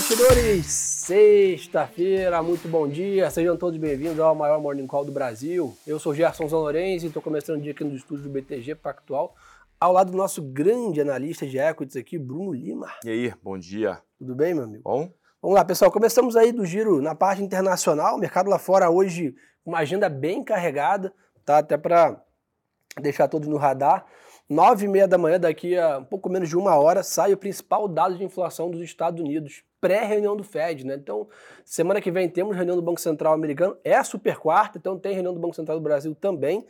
investidores! Sexta-feira, muito bom dia, sejam todos bem-vindos ao maior Morning Call do Brasil. Eu sou Gerson Zanorenzi e estou começando o dia aqui no estúdio do BTG Pactual, ao lado do nosso grande analista de equities aqui, Bruno Lima. E aí, bom dia. Tudo bem, meu amigo? Bom? Vamos lá, pessoal, começamos aí do giro na parte internacional, o mercado lá fora hoje, uma agenda bem carregada, tá? Até para deixar todos no radar. Nove e meia da manhã, daqui a um pouco menos de uma hora, sai o principal dado de inflação dos Estados Unidos, pré-reunião do Fed, né? Então, semana que vem temos reunião do Banco Central americano, é a super quarta, então tem reunião do Banco Central do Brasil também.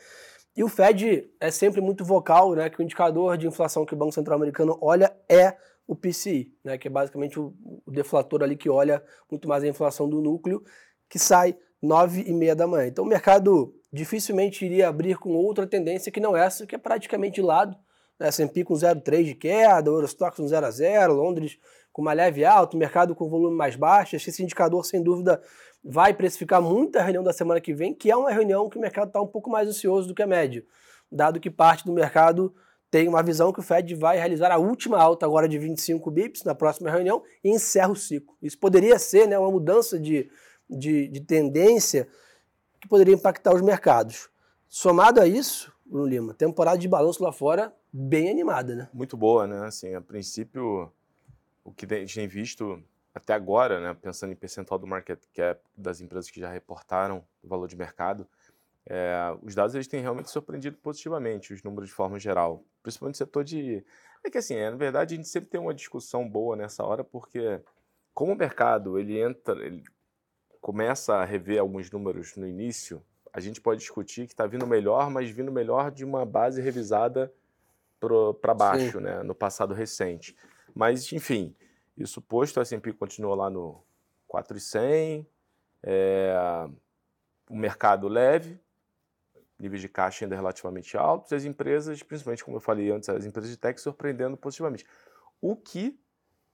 E o Fed é sempre muito vocal, né? Que o indicador de inflação que o Banco Central americano olha é o PCI, né? Que é basicamente o, o deflator ali que olha muito mais a inflação do núcleo, que sai nove e meia da manhã. Então, o mercado dificilmente iria abrir com outra tendência que não essa, que é praticamente de lado. Né? S&P com 0,3 de queda, Eurostox com 0 a 0, Londres com uma leve alta, mercado com volume mais baixo. Esse indicador, sem dúvida, vai precificar muita reunião da semana que vem, que é uma reunião que o mercado está um pouco mais ansioso do que a média, dado que parte do mercado tem uma visão que o Fed vai realizar a última alta agora de 25 bips na próxima reunião e encerra o ciclo. Isso poderia ser né, uma mudança de, de, de tendência que poderia impactar os mercados. Somado a isso, Bruno Lima, temporada de balanço lá fora bem animada, né? Muito boa, né? Assim, a princípio, o que a gente tem visto até agora, né, pensando em percentual do market cap das empresas que já reportaram o valor de mercado, é, os dados eles têm realmente surpreendido positivamente, os números de forma geral, principalmente no setor de... É que assim, é, na verdade a gente sempre tem uma discussão boa nessa hora, porque como o mercado ele entra, ele começa a rever alguns números no início, a gente pode discutir que está vindo melhor, mas vindo melhor de uma base revisada para baixo, Sim. né, no passado recente. Mas, enfim, isso posto, a S&P continua lá no 4,100, é, o mercado leve, níveis de caixa ainda relativamente altos, e as empresas, principalmente como eu falei antes, as empresas de tech surpreendendo positivamente. O que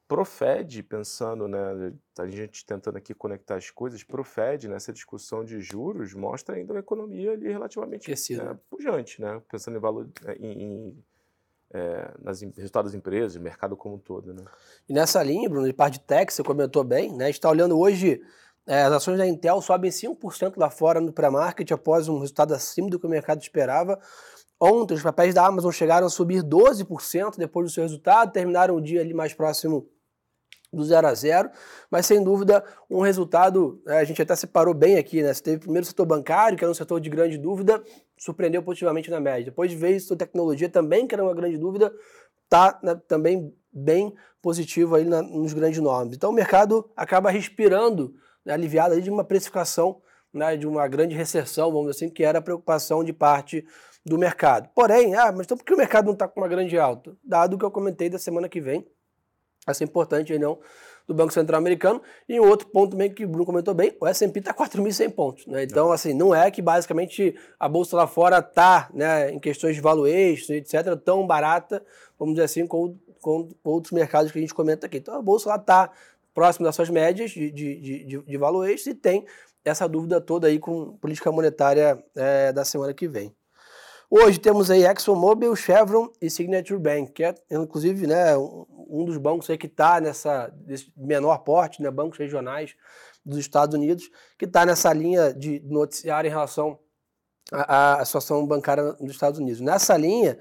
Profed, pensando, né, a gente tentando aqui conectar as coisas, Profed, nessa discussão de juros, mostra ainda uma economia ali relativamente né, pujante, né, pensando em valor, é, em, em é, nas resultados das empresas, mercado como um todo. Né. E nessa linha, Bruno, de parte de tech, você comentou bem, né, a gente está olhando hoje, é, as ações da Intel sobem 5% lá fora no pré-market após um resultado acima do que o mercado esperava. Ontem, os papéis da Amazon chegaram a subir 12% depois do seu resultado, terminaram o dia ali mais próximo do 0 a 0, mas sem dúvida um resultado, né, a gente até separou bem aqui, né? Você teve primeiro o setor bancário, que era um setor de grande dúvida, surpreendeu positivamente na média. Depois veio o setor tecnologia também, que era uma grande dúvida, está né, também bem positivo aí na, nos grandes nomes. Então o mercado acaba respirando, né, aliviado de uma precificação, né, de uma grande recessão, vamos dizer assim, que era a preocupação de parte do mercado. Porém, ah, mas então por que o mercado não está com uma grande alta? Dado que eu comentei da semana que vem, essa é importante reunião do Banco Central Americano. E um outro ponto também que o Bruno comentou bem, o S&P está 4.100 pontos. Né? Então, assim, não é que basicamente a bolsa lá fora está, né, em questões de valuation, etc., tão barata, vamos dizer assim, com, com outros mercados que a gente comenta aqui. Então, a bolsa lá está próximo das suas médias de, de, de, de valuation e tem essa dúvida toda aí com política monetária é, da semana que vem. Hoje temos aí ExxonMobil, Chevron e Signature Bank, que é inclusive né, um dos bancos aí que está nessa menor porte, né, bancos regionais dos Estados Unidos, que está nessa linha de noticiário em relação à, à situação bancária nos Estados Unidos. Nessa linha,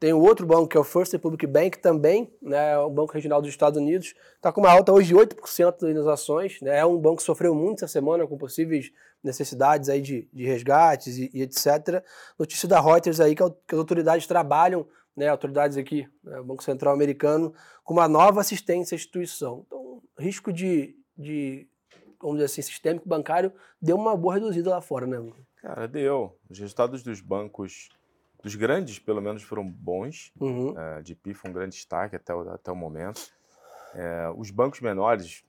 tem o outro banco, que é o First Republic Bank, também, né, o Banco Regional dos Estados Unidos, está com uma alta hoje de 8% nas ações. Né, é um banco que sofreu muito essa semana com possíveis necessidades aí de, de resgates e, e, etc. Notícia da Reuters aí que, que as autoridades trabalham, né, autoridades aqui, né, o Banco Central Americano, com uma nova assistência à instituição. Então, risco de, de vamos dizer assim, sistêmico bancário deu uma boa reduzida lá fora, né? Cara, deu. Os resultados dos bancos dos grandes, pelo menos, foram bons. Uhum. É, de PI foi um grande destaque até o, até o momento. É, os bancos menores,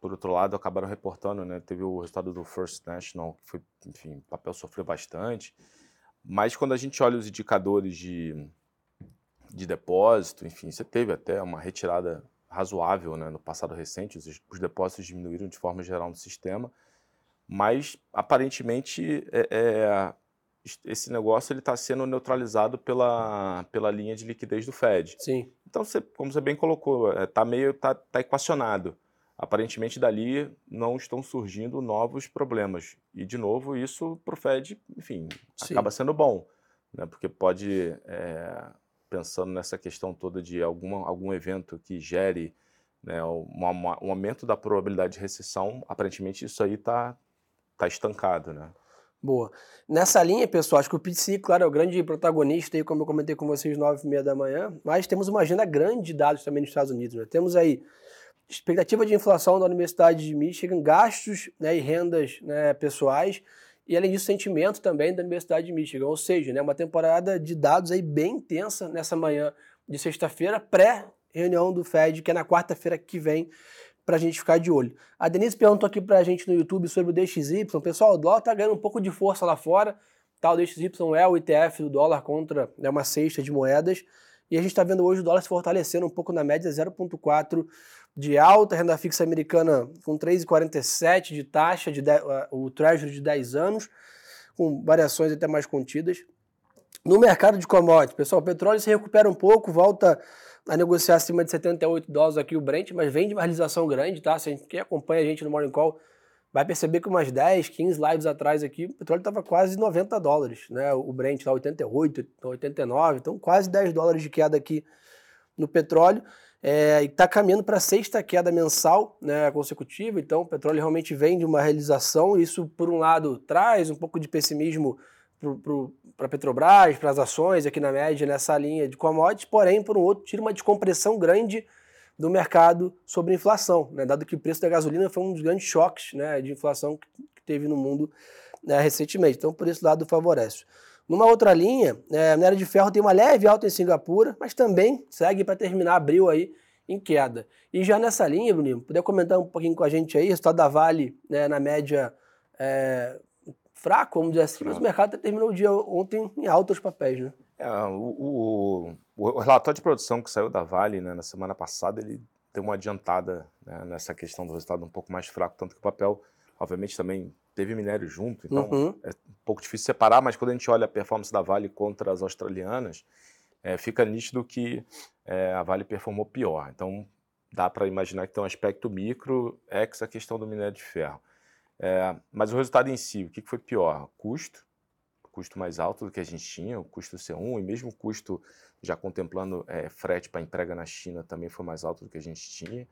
por outro lado, acabaram reportando, né? Teve o resultado do First National, que foi, enfim, o papel sofreu bastante. Mas quando a gente olha os indicadores de, de depósito, enfim, você teve até uma retirada razoável né, no passado recente, os, os depósitos diminuíram de forma geral no sistema, mas aparentemente é, é esse negócio ele está sendo neutralizado pela, pela linha de liquidez do Fed. Sim. Então, você, como você bem colocou, está é, meio tá, tá equacionado. aparentemente dali não estão surgindo novos problemas. E, de novo, isso para o Fed, enfim, Sim. acaba sendo bom, né? porque pode, é, pensando nessa questão toda de alguma, algum evento que gere né, um, um, aumento da probabilidade de recessão, aparentemente isso aí está tá estancado. Né? Boa. Nessa linha, pessoal, acho que o PTC, claro, é o grande protagonista aí, como eu comentei com vocês, nove e meia da manhã, mas temos uma agenda grande de dados também nos Estados Unidos. Né? Temos aí expectativa de inflação da Universidade de Michigan, gastos né, e rendas né, pessoais, e além disso, sentimento também da Universidade de Michigan. Ou seja, né, uma temporada de dados aí bem intensa nessa manhã de sexta-feira, pré-reunião do Fed, que é na quarta-feira que vem, para a gente ficar de olho. A Denise perguntou aqui para a gente no YouTube sobre o DXY. Pessoal, o dólar está ganhando um pouco de força lá fora. Tá, o DXY é o ETF do dólar contra né, uma cesta de moedas. E a gente está vendo hoje o dólar se fortalecendo um pouco na média 0,4 de alta, renda fixa americana com 3,47 de taxa, de o Treasury de 10 anos, com variações até mais contidas. No mercado de commodities, pessoal, o petróleo se recupera um pouco, volta a negociar acima de 78 dólares aqui o Brent, mas vem de uma realização grande, tá? Se quem acompanha a gente no Morning Call vai perceber que umas 10, 15 lives atrás aqui, o petróleo estava quase 90 dólares, né? O Brent está 88, 89, então quase 10 dólares de queda aqui no petróleo é, e está caminhando para a sexta queda mensal né, consecutiva. Então, o petróleo realmente vem de uma realização. Isso, por um lado, traz um pouco de pessimismo para a Petrobras, para as ações aqui na média, nessa linha de commodities, porém, por um outro, tira uma descompressão grande do mercado sobre inflação, né, dado que o preço da gasolina foi um dos grandes choques né, de inflação que teve no mundo né, recentemente. Então, por esse lado, favorece. Numa outra linha, é, a minério de ferro tem uma leve alta em Singapura, mas também segue para terminar abril aí em queda. E já nessa linha, Bruno, puder comentar um pouquinho com a gente aí, resultado da Vale né, na média é, fraco, vamos dizer assim, mas o mercado terminou o dia ontem em altos papéis, né? É, o, o, o, relatório de produção que saiu da Vale né, na semana passada, ele deu uma adiantada né, nessa questão do resultado um pouco mais fraco, tanto que o papel, obviamente, também teve minério junto, então uhum. é um pouco difícil separar, mas quando a gente olha a performance da Vale contra as australianas, é, fica nítido que é, a Vale performou pior. Então dá para imaginar que tem um aspecto micro, ex a questão do minério de ferro. É, mas o resultado em si, o que foi pior? Custo, custo mais alto do que a gente tinha, o custo C1, e mesmo o custo já contemplando é, frete para entrega na China também foi mais alto do que a gente tinha.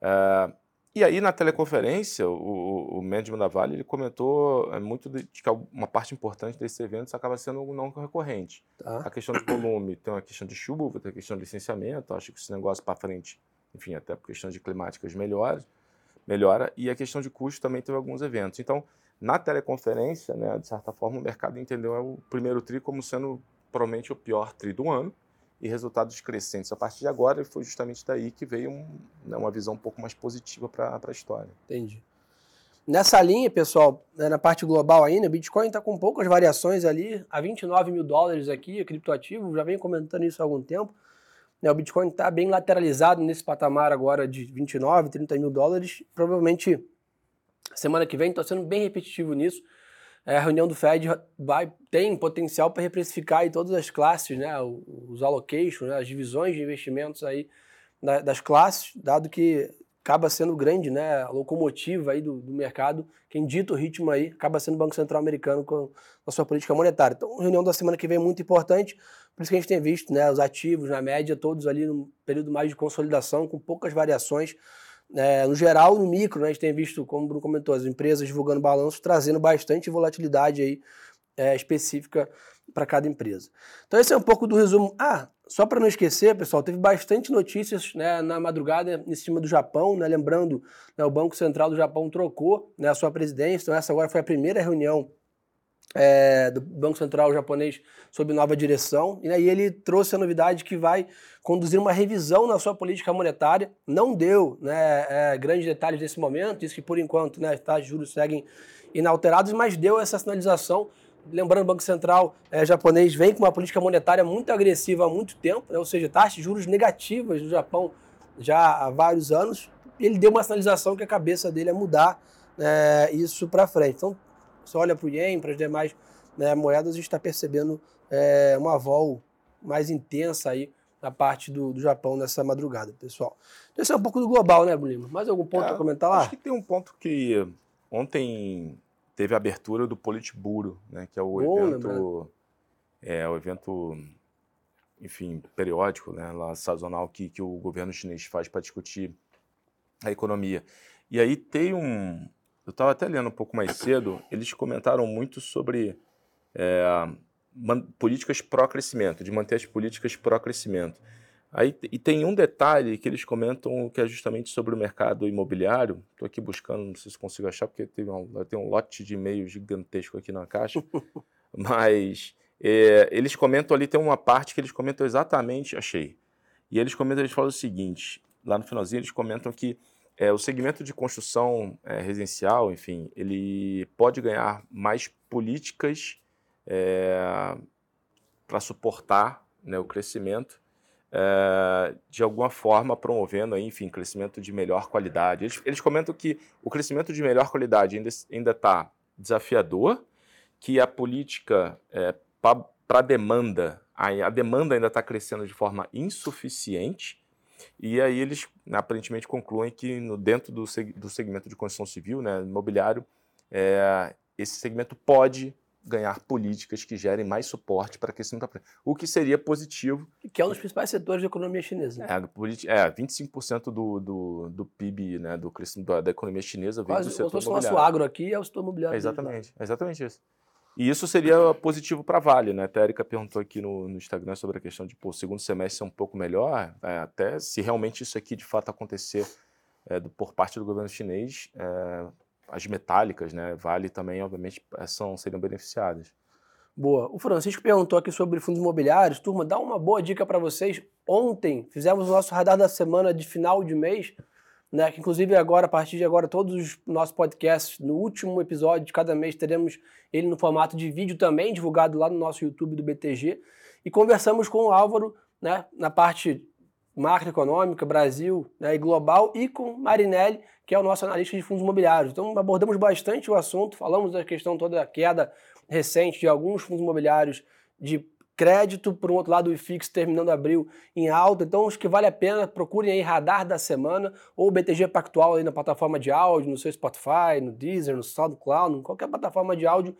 É, e aí, na teleconferência, o, o management da Vale ele comentou é, muito de, que uma parte importante desses eventos acaba sendo não recorrente. Tá. A questão de volume, tem uma questão de chuva, tem a questão de licenciamento, acho que esse negócio para frente, enfim, até por questões de climáticas melhora, melhora, e a questão de custo também teve alguns eventos. Então, na teleconferência, né, de certa forma, o mercado entendeu o primeiro TRI como sendo provavelmente o pior TRI do ano, e resultados crescentes a partir de agora, e foi justamente daí que veio um, né, uma visão um pouco mais positiva para a história. Entendi. Nessa linha, pessoal, né, na parte global ainda, o Bitcoin está com poucas variações ali, a 29 mil dólares aqui, criptoativo, já venho comentando isso há algum tempo. Né, o Bitcoin está bem lateralizado nesse patamar agora de 29, 30 mil dólares. Provavelmente semana que vem, estou sendo bem repetitivo nisso é, a reunião do Fed vai, tem potencial para reprecificar em todas as classes, né, os allocations, né, as divisões de investimentos aí das classes, dado que acaba sendo grande, né, a locomotiva aí do, do, mercado, quem dita o ritmo aí acaba sendo o Banco Central americano com a sua política monetária. Então, reunião da semana que vem é muito importante, por isso que a gente tem visto, né, os ativos na média todos ali num período mais de consolidação, com poucas variações, é, no geral, no micro, né, a gente tem visto, como o Bruno comentou, as empresas divulgando balanços, trazendo bastante volatilidade aí, é, específica para cada empresa. Então esse é um pouco do resumo. Ah, só para não esquecer, pessoal, teve bastante notícias né, na madrugada em cima do Japão, né, lembrando, né, o Banco Central do Japão trocou né, a sua presidência, então essa agora foi a primeira reunião é, do Banco Central japonês sob nova direção, e aí ele trouxe a novidade que vai conduzir uma revisão na sua política monetária. Não deu né, é, grandes detalhes nesse momento, disse que por enquanto né, de juros seguem inalterados, mas deu essa sinalização. Lembrando, o Banco Central é, japonês vem com uma política monetária muito agressiva há muito tempo, né, ou seja, taxas de juros negativas no Japão já há vários anos. Ele deu uma sinalização que a cabeça dele é mudar é, isso para frente. Então, você olha para o Yen, para as demais né, moedas, a gente está percebendo é, uma vol mais intensa aí na parte do, do Japão nessa madrugada, pessoal. Então, esse é um pouco do global, né, Lima? Mais algum ponto é, a comentar lá? Acho que tem um ponto que ontem teve a abertura do Politburo, né, que é o Bom, evento, é o evento, enfim, periódico, né, lá sazonal que, que o governo chinês faz para discutir a economia. E aí tem um, eu estava até lendo um pouco mais cedo, eles comentaram muito sobre é, políticas pró-crescimento, de manter as políticas pró-crescimento. Aí, e tem um detalhe que eles comentam que é justamente sobre o mercado imobiliário. Estou aqui buscando, não sei se consigo achar, porque tem um, tem um lote de e-mail gigantesco aqui na caixa. Mas é, eles comentam ali, tem uma parte que eles comentam exatamente, achei. E eles comentam, eles falam o seguinte, lá no finalzinho eles comentam que é, o segmento de construção é, residencial, enfim, ele pode ganhar mais políticas é, para suportar né, o crescimento, é, de alguma forma promovendo, enfim, crescimento de melhor qualidade. Eles, eles comentam que o crescimento de melhor qualidade ainda está desafiador, que a política é, para a demanda, a demanda ainda está crescendo de forma insuficiente, e aí eles aparentemente concluem que no, dentro do, do segmento de construção civil, né, imobiliário, é, esse segmento pode ganhar políticas que gerem mais suporte para crescimento da O que seria positivo. Que é um dos principais setores da economia chinesa. É, é 25% do, do, do PIB, né, do crescimento da, economia chinesa vem Quase, do setor imobiliário. O nosso agro aqui é o setor imobiliário. É exatamente, é exatamente isso. E isso seria positivo para a Vale, né? A Erika perguntou aqui no, no, Instagram sobre a questão de, pô, o segundo semestre ser um pouco melhor, é, até se realmente isso aqui de fato acontecer é, do, por parte do governo chinês, é, as metálicas, né? Vale também, obviamente, é, são, seriam beneficiadas. Boa. O Francisco perguntou aqui sobre fundos imobiliários. Turma, dá uma boa dica para vocês. Ontem fizemos o nosso radar da semana de final de mês né? Que inclusive agora, a partir de agora, todos os nossos podcasts, no último episódio de cada mês, teremos ele no formato de vídeo também, divulgado lá no nosso YouTube do BTG. E conversamos com o Álvaro, né, na parte macroeconômica, Brasil né, e global, e com Marinelli, que é o nosso analista de fundos imobiliários. Então abordamos bastante o assunto, falamos da questão toda da queda recente de alguns fundos imobiliários de crédito, por um outro lado o IFIX terminando abril em alta, então acho que vale a pena, procurem aí Radar da Semana ou o BTG Pactual aí na plataforma de áudio, no seu Spotify, no Deezer, no SoundCloud, em qualquer plataforma de áudio,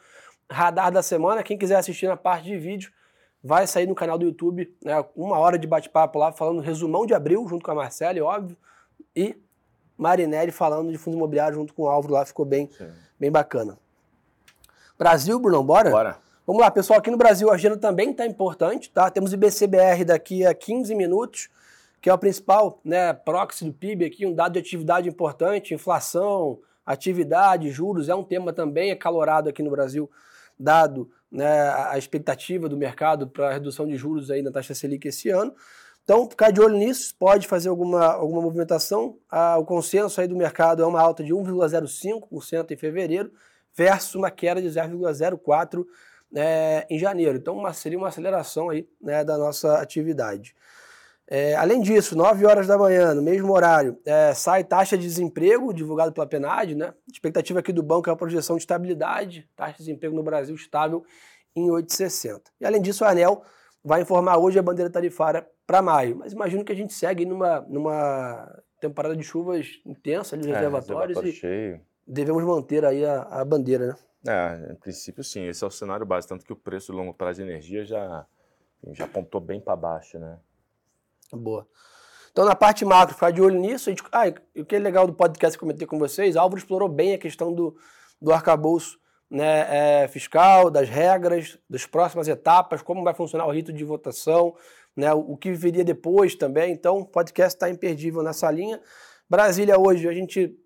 Radar da Semana, quem quiser assistir na parte de vídeo, vai sair no canal do YouTube, né, uma hora de bate-papo lá, falando resumão de abril, junto com a Marcela, óbvio, e Marinelli falando de fundo imobiliário junto com o Álvaro lá, ficou bem, bem bacana. Brasil, Brunão, bora? Bora. Vamos lá, pessoal, aqui no Brasil a agenda também está importante, tá? Temos o IBCBR daqui a 15 minutos, que é o principal né, proxy do PIB aqui, um dado de atividade importante, inflação, atividade, juros, é um tema também acalorado aqui no Brasil, dado né, a expectativa do mercado para a redução de juros aí na taxa Selic esse ano. Então, ficar de olho nisso, pode fazer alguma, alguma movimentação. Ah, o consenso aí do mercado é uma alta de 1,05% em fevereiro, versus uma queda de 0,04% é, em janeiro. Então uma, seria uma aceleração aí, né, da nossa atividade. É, além disso, 9 horas da manhã, no mesmo horário, é, sai taxa de desemprego divulgado pela PNAD, né? A expectativa aqui do banco é a projeção de estabilidade, taxa de desemprego no Brasil estável em 8,60. E além disso, a ANEL vai informar hoje a bandeira tarifária para maio. Mas imagino que a gente segue numa, numa temporada de chuvas intensa ali nos é, reservatórios e cheio. Devemos manter aí a, a bandeira, né? É, em princípio sim, esse é o cenário básico, tanto que o preço de longo prazo de energia já, já apontou bem para baixo, né? Boa. Então, na parte macro, ficar de olho nisso. Gente, ah, o que é legal do podcast que eu comentei com vocês, Álvaro explorou bem a questão do, do arcabouço né, é, fiscal, das regras, das próximas etapas, como vai funcionar o rito de votação, né, o, o que viria depois também. Então, o podcast está imperdível nessa linha. Brasília hoje, a gente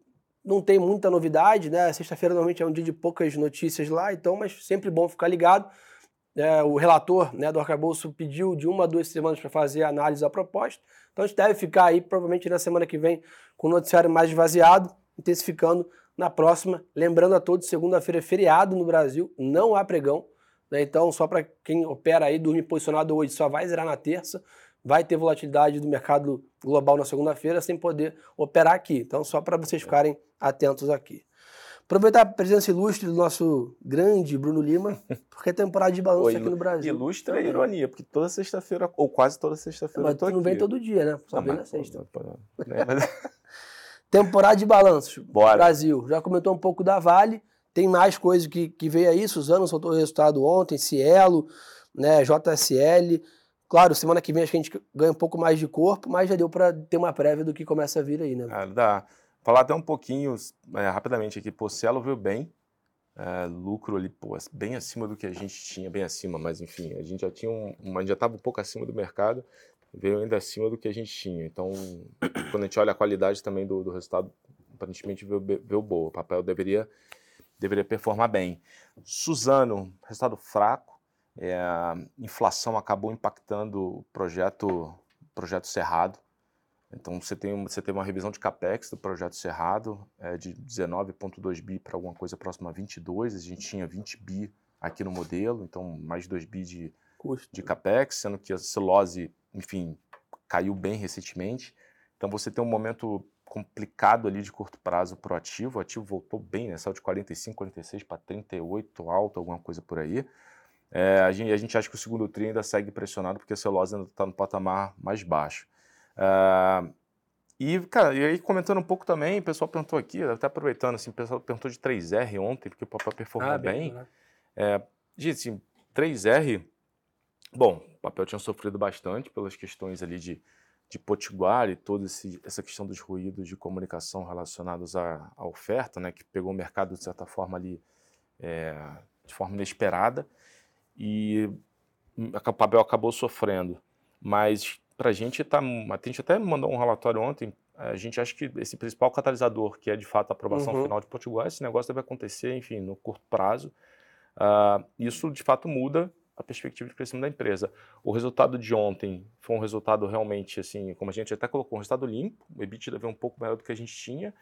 não tem muita novidade, né? Sexta-feira normalmente é um dia de poucas notícias lá, então, mas sempre bom ficar ligado. É, o relator né, do arcabouço pediu de uma a duas semanas para fazer a análise da proposta. Então a gente deve ficar aí, provavelmente na semana que vem, com o noticiário mais esvaziado, intensificando na próxima. Lembrando a todos, segunda-feira é feriado no Brasil, não há pregão. Né? Então, só para quem opera aí, dormir posicionado hoje, só vai zerar na terça vai ter volatilidade do mercado global na segunda-feira sem poder operar aqui. Então, só para vocês ficarem atentos aqui. Aproveitar a presença ilustre do nosso grande Bruno Lima, porque é temporada de balanço aqui no Brasil. Ilustre é ironia, porque toda sexta-feira, ou quase toda sexta-feira, eu tô tu não aqui. vem todo dia, né? Só vem na sexta. Né, temporada de balanços. Bora. Brasil. Já comentou um pouco da Vale. Tem mais coisa que, que veio aí. Suzano soltou o resultado ontem, Cielo, né, JSL. Claro, semana que vem acho que a gente ganha um pouco mais de corpo, mas já deu para ter uma prévia do que começa a vir aí, né? Ah, dá. Falar até um pouquinho, é, rapidamente aqui, pô, Cielo veio bem, é, lucro ali, pô, bem acima do que a gente tinha, bem acima, mas enfim, a gente já tinha um, já estava um pouco acima do mercado, veio ainda acima do que a gente tinha. Então, quando a gente olha a qualidade também do, do resultado, aparentemente veio, veio boa. O papel deveria, deveria performar bem. Suzano, resultado fraco, é, a inflação acabou impactando o projeto, projeto Cerrado. Então você tem, você tem uma revisão de capex do projeto Cerrado é, de 19,2 bi para alguma coisa próxima a 22. A gente tinha 20 bi aqui no modelo, então mais 2 bi de, Custo. de capex, sendo que a celulose, enfim, caiu bem recentemente. Então você tem um momento complicado ali de curto prazo para o ativo. O ativo voltou bem, né? Saiu de 45, 46 para 38 alto, alguma coisa por aí. É, a, gente, a gente acha que o segundo tri ainda segue pressionado porque a celulose ainda está no patamar mais baixo. Uh, e, cara, e aí comentando um pouco também, o pessoal perguntou aqui, até aproveitando, assim, o pessoal perguntou de 3R ontem, porque o papel performou ah, bem. bem. Né? É, gente, assim, 3R, bom, o papel tinha sofrido bastante pelas questões ali de, de Potiguar e toda esse, essa questão dos ruídos de comunicação relacionados à, à, oferta, né, que pegou o mercado, de certa forma, ali é, de forma inesperada, e o papel acabou sofrendo. Mas para a gente tá, a gente até mandou um relatório ontem, a gente acha que esse principal catalisador, que é de fato a aprovação uhum. final de Potiguar, esse negócio deve acontecer, enfim, no curto prazo. Uh, isso de fato muda a perspectiva de crescimento da empresa. O resultado de ontem foi um resultado realmente, assim, como a gente até colocou, um resultado limpo, o EBITDA veio um pouco maior do que a gente tinha,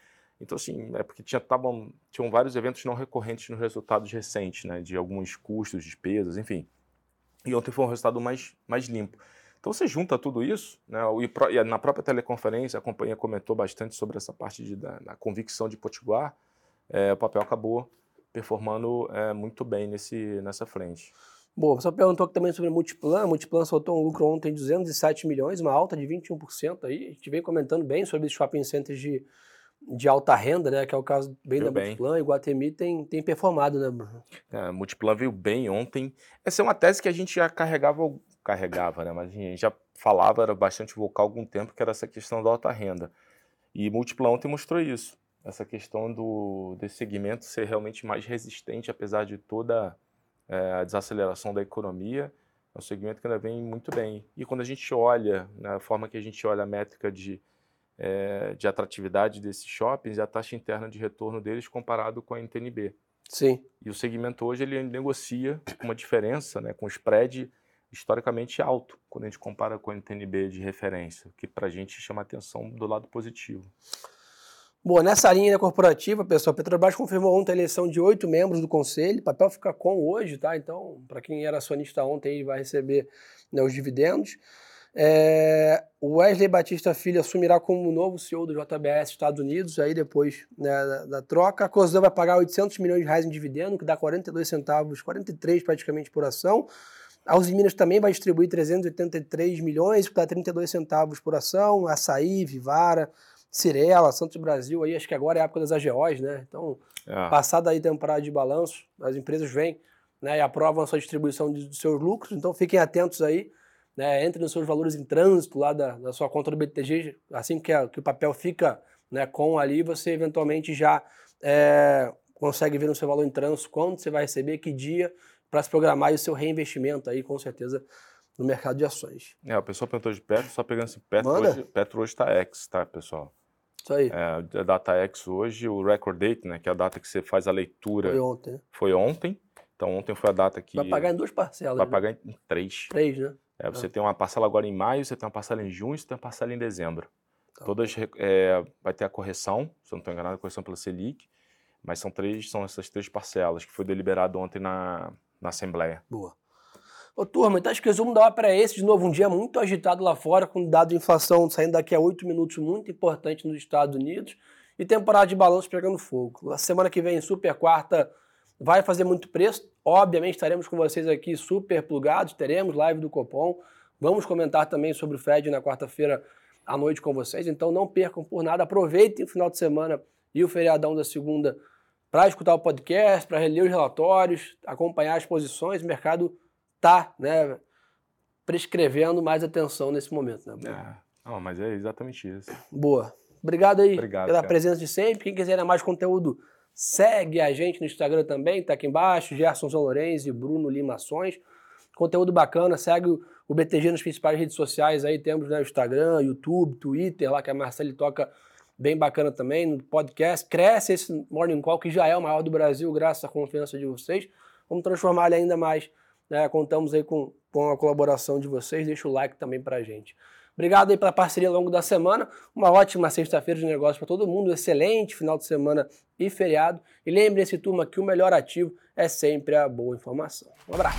então, assim, é porque tinha, tavam, tinham vários eventos não recorrentes nos resultados recentes, né, de alguns custos, despesas, enfim. E ontem foi um resultado mais, mais limpo. Então você junta tudo isso, né, e na própria teleconferência a companhia comentou bastante sobre essa parte de, da, da convicção de Potiguar, é, o papel acabou performando é, muito bem nesse, nessa frente. Bom, você perguntou também sobre Multiplan. Multiplan soltou um lucro ontem de 207 milhões, uma alta de 21% aí. A gente vem comentando bem sobre os shopping centers de, de alta renda, né? Que é o caso bem da bem. Multiplan. E Guatemi tem, tem performado, né, Bruno? É, Multiplan veio bem ontem. Essa é uma tese que a gente já carregava carregava, né? Mas a gente já falava, era bastante vocal há algum tempo, que era essa questão da alta renda. E Multipla ontem mostrou isso, essa questão do, desse segmento ser realmente mais resistente, apesar de toda é, a desaceleração da economia, é um segmento que ainda vem muito bem. E quando a gente olha, né, a forma que a gente olha a métrica de, é, de atratividade desses shoppings e a taxa interna de retorno deles comparado com a NTNB. Sim. E o segmento hoje ele negocia uma diferença, né, com spread historicamente alto quando a gente compara com o NTNB de referência, que para a gente chama atenção do lado positivo. Bom, nessa linha corporativa, pessoal, a Petrobras confirmou ontem a eleição de oito membros do conselho, o papel fica com hoje, tá? Então, para quem era acionista ontem, ele vai receber né, os dividendos. É, o Wesley Batista Filho assumirá como novo CEO do JBS Estados Unidos, aí depois né, da, da, troca. A Cosan vai pagar 800 milhões de reais em dividendo, que dá 42 centavos, 43 praticamente por ação. A Uzi Minas também vai distribuir 383 milhões, que dá 32 centavos por ação. Açaí, Vivara, Cirela, Santos Brasil, aí acho que agora é a época das AGOs, né? Então, é. passada aí temporada de balanço, as empresas vêm né, e aprovam a sua distribuição de, dos seus lucros, então fiquem atentos aí, né, entrem nos seus valores em trânsito lá da, da sua conta do BTG, assim que, a, que o papel fica né, com ali, você eventualmente já é, consegue ver no seu valor em trânsito quando você vai receber, que dia, para se programar o seu reinvestimento aí, com certeza, no mercado de ações. É, o pessoal perguntou de Petro, só pegando esse Petro Manda. hoje, Petro hoje está X, tá, pessoal? Isso aí. É, a data X hoje, o record date, né, que é a data que você faz a leitura. Foi ontem? Foi ontem. Então ontem foi a data que. Vai pagar em duas parcelas. Vai né? pagar em três. Três, né? É, você ah. tem uma parcela agora em maio, você tem uma parcela em junho, você tem uma parcela em dezembro. Tá. Todas é, vai ter a correção, se eu não estou enganado, a correção pela Selic, mas são três, são essas três parcelas que foi deliberado ontem na, na Assembleia. Boa. Ô, turma, então acho que o resumo da ópera é esse. De novo, um dia muito agitado lá fora, com dado de inflação saindo daqui a oito minutos, muito importante nos Estados Unidos. e temporada de balanço pegando fogo. A semana que vem, super quarta, vai fazer muito preço. Obviamente estaremos com vocês aqui super plugados, teremos live do Copom. Vamos comentar também sobre o Fed na quarta-feira à noite com vocês. Então não percam por nada, aproveitem o final de semana e o feriadão da segunda para escutar o podcast, para ler os relatórios, acompanhar as posições. O mercado tá, né, prescrevendo mais atenção nesse momento, né? É, não, mas é exatamente isso. Boa. Obrigado aí Obrigado, pela cara. presença de sempre. Quem quiser mais conteúdo, segue a gente no Instagram também, tá aqui embaixo, Gerson São Lourenço e Bruno Limações. Conteúdo bacana, segue o BTG nas principais redes sociais aí, temos né, Instagram, YouTube, Twitter, lá que a Marcele toca bem bacana também, no podcast. Cresce esse Morning Call, que já é o maior do Brasil, graças à confiança de vocês. Vamos transformar ele ainda mais. Né? Contamos aí com, com a colaboração de vocês. Deixa o like também pra gente. Obrigado aí pela parceria ao longo da semana. Uma ótima sexta-feira de negócio para todo mundo. Excelente final de semana e feriado. E lembre-se, turma, que o melhor ativo é sempre a boa informação. Um abraço.